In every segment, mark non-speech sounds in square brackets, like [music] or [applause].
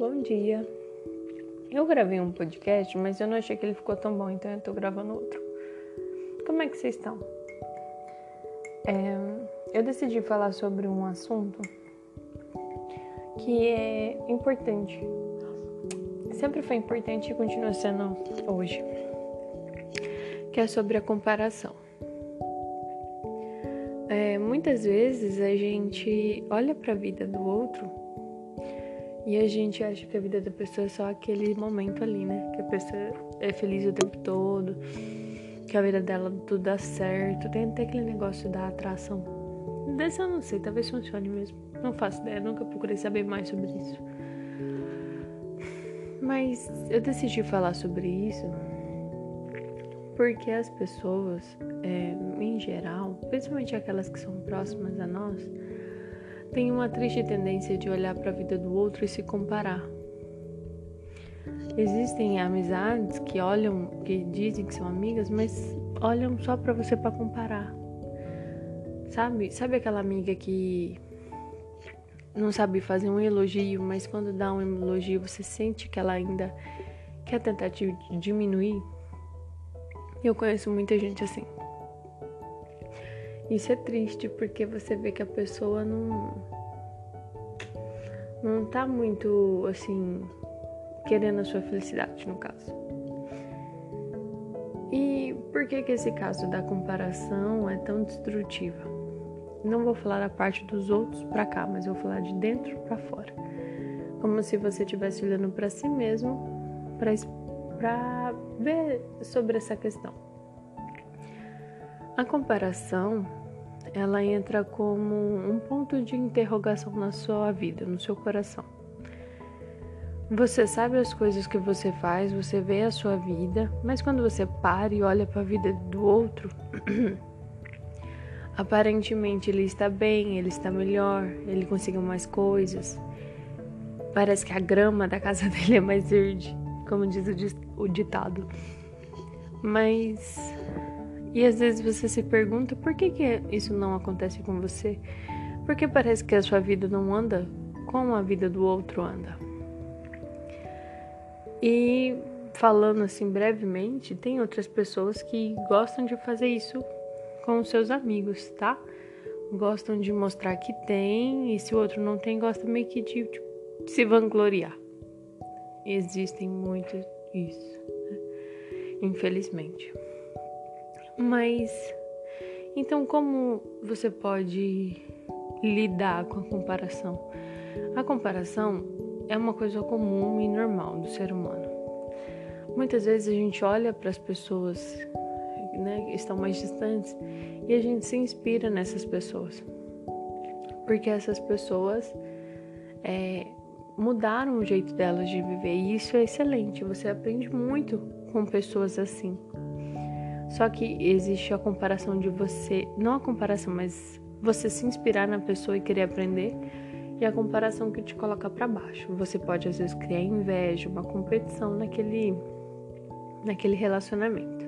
Bom dia. Eu gravei um podcast, mas eu não achei que ele ficou tão bom, então eu tô gravando outro. Como é que vocês estão? É, eu decidi falar sobre um assunto que é importante. Sempre foi importante e continua sendo hoje. Que é sobre a comparação. É, muitas vezes a gente olha para a vida do outro e a gente acha que a vida da pessoa é só aquele momento ali, né? Que a pessoa é feliz o tempo todo, que a vida dela tudo dá certo. Tem até aquele negócio da atração. Desse eu não sei, talvez funcione mesmo. Não faço ideia, nunca procurei saber mais sobre isso. Mas eu decidi falar sobre isso porque as pessoas, é, em geral, principalmente aquelas que são próximas a nós, têm uma triste tendência de olhar para a vida do outro e se comparar. Existem amizades que olham, que dizem que são amigas, mas olham só para você para comparar. Sabe? Sabe aquela amiga que não sabe fazer um elogio, mas quando dá um elogio você sente que ela ainda quer tentar te diminuir? Eu conheço muita gente assim. Isso é triste porque você vê que a pessoa não não tá muito assim querendo a sua felicidade, no caso. E por que que esse caso da comparação é tão destrutiva? Não vou falar a parte dos outros para cá, mas vou falar de dentro para fora. Como se você estivesse olhando para si mesmo para ver sobre essa questão. A comparação, ela entra como um ponto de interrogação na sua vida, no seu coração. Você sabe as coisas que você faz, você vê a sua vida, mas quando você para e olha para a vida do outro, [clears throat] aparentemente ele está bem, ele está melhor, ele conseguiu mais coisas. Parece que a grama da casa [laughs] dele é mais verde como diz o ditado. Mas. E às vezes você se pergunta por que, que isso não acontece com você? Porque parece que a sua vida não anda como a vida do outro anda. E falando assim brevemente, tem outras pessoas que gostam de fazer isso com seus amigos, tá? Gostam de mostrar que tem, e se o outro não tem, gosta meio que de, de se vangloriar existem muito isso, né? infelizmente. Mas então como você pode lidar com a comparação? A comparação é uma coisa comum e normal do ser humano. Muitas vezes a gente olha para as pessoas né, que estão mais distantes e a gente se inspira nessas pessoas. Porque essas pessoas é, mudaram o jeito delas de viver e isso é excelente. Você aprende muito com pessoas assim. Só que existe a comparação de você, não a comparação, mas você se inspirar na pessoa e querer aprender, e a comparação que te coloca para baixo. Você pode às vezes criar inveja, uma competição naquele naquele relacionamento.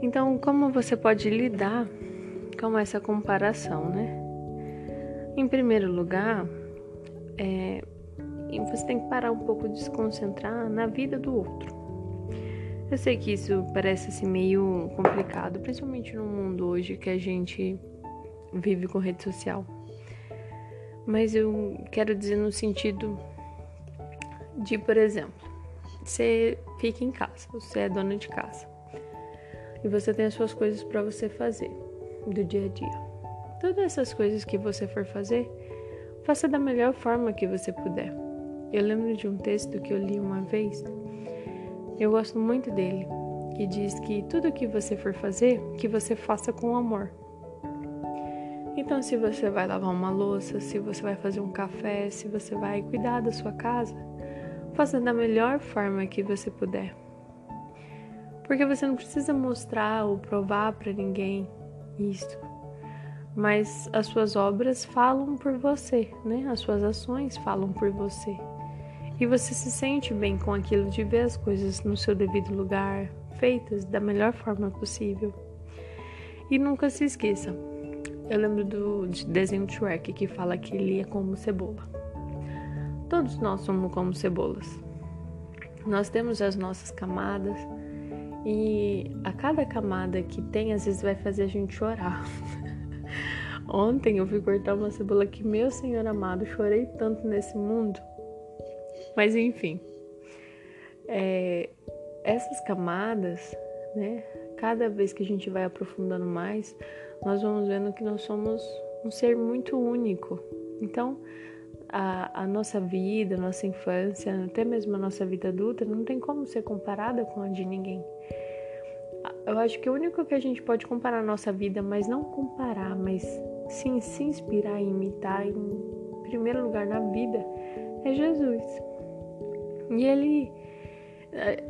Então, como você pode lidar com essa comparação, né? Em primeiro lugar, é, você tem que parar um pouco de se concentrar na vida do outro. Eu sei que isso parece assim meio complicado, principalmente no mundo hoje que a gente vive com rede social. Mas eu quero dizer no sentido de, por exemplo, você fica em casa, você é dona de casa e você tem as suas coisas para você fazer do dia a dia. Todas essas coisas que você for fazer, Faça da melhor forma que você puder. Eu lembro de um texto que eu li uma vez. Eu gosto muito dele, que diz que tudo que você for fazer, que você faça com amor. Então, se você vai lavar uma louça, se você vai fazer um café, se você vai cuidar da sua casa, faça da melhor forma que você puder. Porque você não precisa mostrar ou provar para ninguém isso mas as suas obras falam por você, né? As suas ações falam por você. E você se sente bem com aquilo de ver as coisas no seu devido lugar, feitas da melhor forma possível. E nunca se esqueça. Eu lembro do desenho Shrek que fala que ele é como cebola. Todos nós somos como cebolas. Nós temos as nossas camadas e a cada camada que tem, às vezes vai fazer a gente chorar. [laughs] Ontem eu fui cortar uma cebola que, meu Senhor amado, chorei tanto nesse mundo. Mas enfim, é, essas camadas, né? Cada vez que a gente vai aprofundando mais, nós vamos vendo que nós somos um ser muito único. Então, a, a, nossa vida, a nossa infância, até mesmo a nossa vida adulta, não tem como ser comparada com a de ninguém. Eu acho que o único que a gente pode comparar a nossa vida, mas não comparar, mas sim se inspirar e imitar em primeiro lugar na vida, é Jesus. E ele, eh,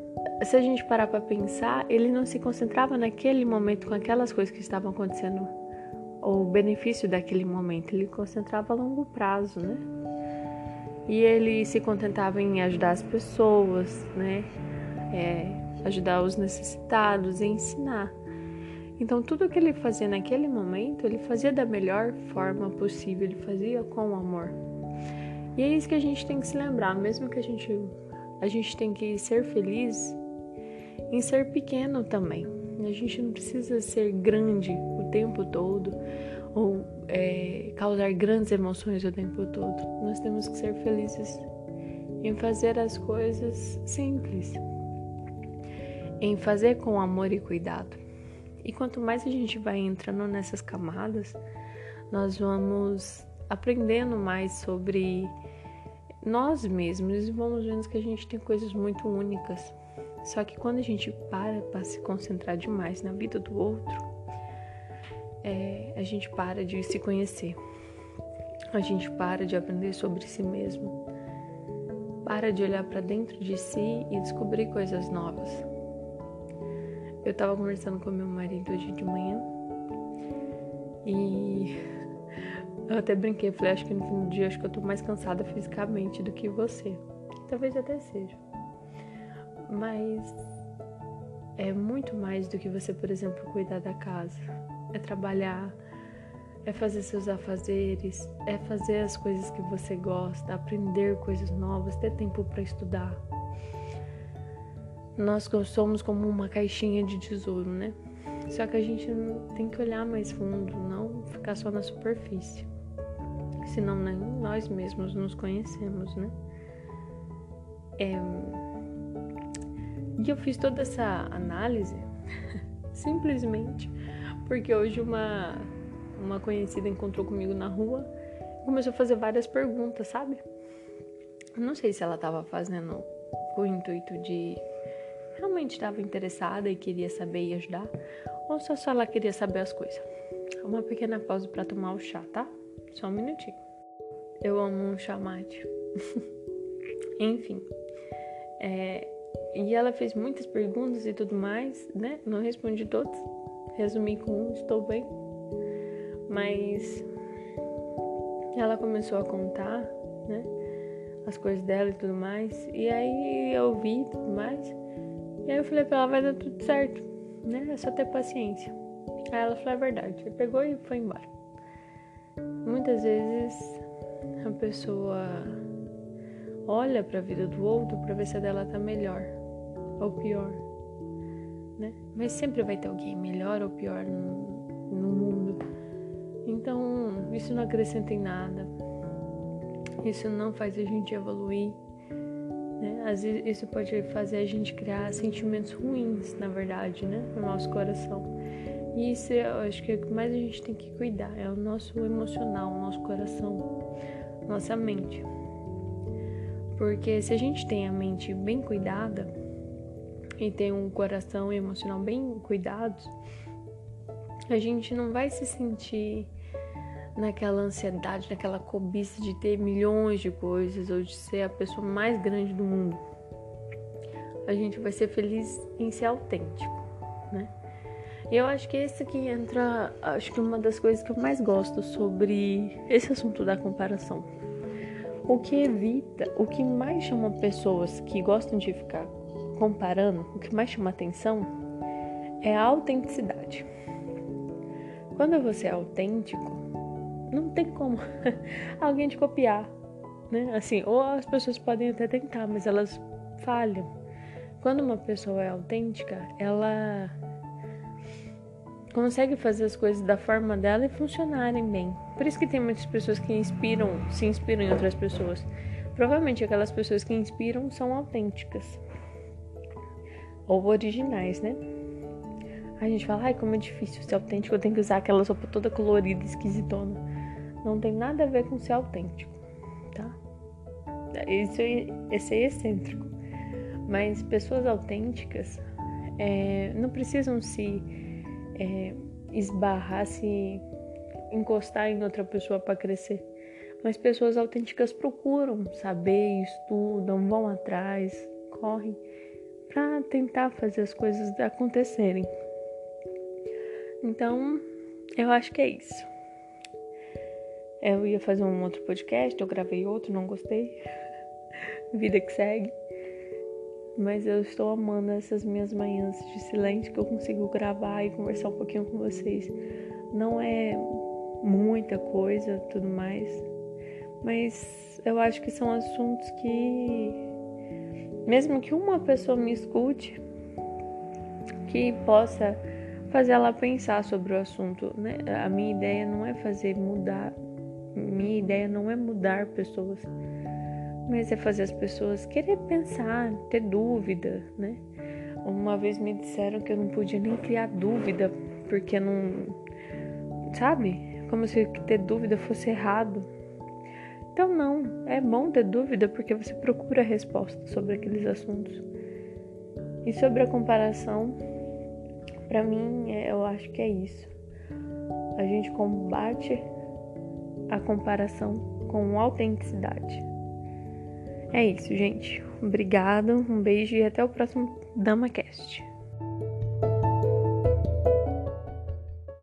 se a gente parar para pensar, ele não se concentrava naquele momento com aquelas coisas que estavam acontecendo, ou o benefício daquele momento, ele concentrava a longo prazo, né? E ele se contentava em ajudar as pessoas, né? É, ajudar os necessitados, ensinar. Então, tudo que ele fazia naquele momento, ele fazia da melhor forma possível, ele fazia com amor. E é isso que a gente tem que se lembrar, mesmo que a gente a gente tem que ser feliz em ser pequeno também. A gente não precisa ser grande o tempo todo ou é, causar grandes emoções o tempo todo. Nós temos que ser felizes em fazer as coisas simples, em fazer com amor e cuidado. E quanto mais a gente vai entrando nessas camadas, nós vamos aprendendo mais sobre nós mesmos vamos vendo que a gente tem coisas muito únicas. Só que quando a gente para para se concentrar demais na vida do outro, é, a gente para de se conhecer, a gente para de aprender sobre si mesmo, para de olhar para dentro de si e descobrir coisas novas. Eu estava conversando com meu marido hoje de manhã e eu até brinquei, falei, acho que no fim do dia acho que eu tô mais cansada fisicamente do que você. Talvez até seja. Mas é muito mais do que você, por exemplo, cuidar da casa é trabalhar, é fazer seus afazeres, é fazer as coisas que você gosta, aprender coisas novas, ter tempo para estudar. Nós somos como uma caixinha de tesouro, né? Só que a gente tem que olhar mais fundo, não ficar só na superfície. Senão nem nós mesmos nos conhecemos, né? É... E eu fiz toda essa análise [laughs] simplesmente porque hoje uma, uma conhecida encontrou comigo na rua e começou a fazer várias perguntas, sabe? não sei se ela estava fazendo com o intuito de realmente estava interessada e queria saber e ajudar, ou se só ela queria saber as coisas. Uma pequena pausa para tomar o chá, tá? Só um minutinho. Eu amo um chá mate. [laughs] Enfim. É, e ela fez muitas perguntas e tudo mais, né? Não respondi todas resumi com um, estou bem. Mas ela começou a contar, né? As coisas dela e tudo mais. E aí eu vi e tudo mais. E aí eu falei pra ela, vai dar tudo certo, né? É só ter paciência. Aí ela falou, é verdade. Aí pegou e foi embora. Muitas vezes a pessoa olha para a vida do outro para ver se a dela tá melhor ou pior né? Mas sempre vai ter alguém melhor ou pior no, no mundo. Então, isso não acrescenta em nada. Isso não faz a gente evoluir. Né? Às vezes, isso pode fazer a gente criar sentimentos ruins, na verdade, né? no nosso coração. E isso eu acho que é o que mais a gente tem que cuidar é o nosso emocional, o nosso coração, nossa mente. Porque se a gente tem a mente bem cuidada, e tem um coração emocional bem cuidados, a gente não vai se sentir naquela ansiedade, naquela cobiça de ter milhões de coisas ou de ser a pessoa mais grande do mundo. A gente vai ser feliz em ser autêntico, né? E eu acho que esse aqui entra, acho que uma das coisas que eu mais gosto sobre esse assunto da comparação. O que evita, o que mais chama pessoas que gostam de ficar comparando, o que mais chama atenção é a autenticidade. Quando você é autêntico, não tem como [laughs] alguém te copiar. né? Assim, ou as pessoas podem até tentar, mas elas falham. Quando uma pessoa é autêntica, ela consegue fazer as coisas da forma dela e funcionarem bem. Por isso que tem muitas pessoas que inspiram, se inspiram em outras pessoas. Provavelmente aquelas pessoas que inspiram são autênticas ou originais, né? A gente fala, ai, como é difícil ser autêntico, eu tenho que usar aquela roupa toda colorida, esquisitona. Não tem nada a ver com ser autêntico, tá? Isso é, esse é excêntrico. Mas pessoas autênticas é, não precisam se é, esbarrar, se encostar em outra pessoa para crescer. Mas pessoas autênticas procuram saber, estudam, vão atrás, correm para tentar fazer as coisas acontecerem. Então, eu acho que é isso. Eu ia fazer um outro podcast, eu gravei outro, não gostei. [laughs] Vida que segue. Mas eu estou amando essas minhas manhãs de silêncio que eu consigo gravar e conversar um pouquinho com vocês. Não é muita coisa, tudo mais, mas eu acho que são assuntos que, mesmo que uma pessoa me escute, que possa fazer ela pensar sobre o assunto, né? A minha ideia não é fazer mudar, minha ideia não é mudar pessoas mas é fazer as pessoas querer pensar, ter dúvida, né? Uma vez me disseram que eu não podia nem criar dúvida, porque não. Sabe? Como se ter dúvida fosse errado. Então, não. É bom ter dúvida porque você procura resposta sobre aqueles assuntos. E sobre a comparação, para mim, é, eu acho que é isso. A gente combate a comparação com autenticidade. É isso, gente. Obrigada, um beijo e até o próximo DamaCast.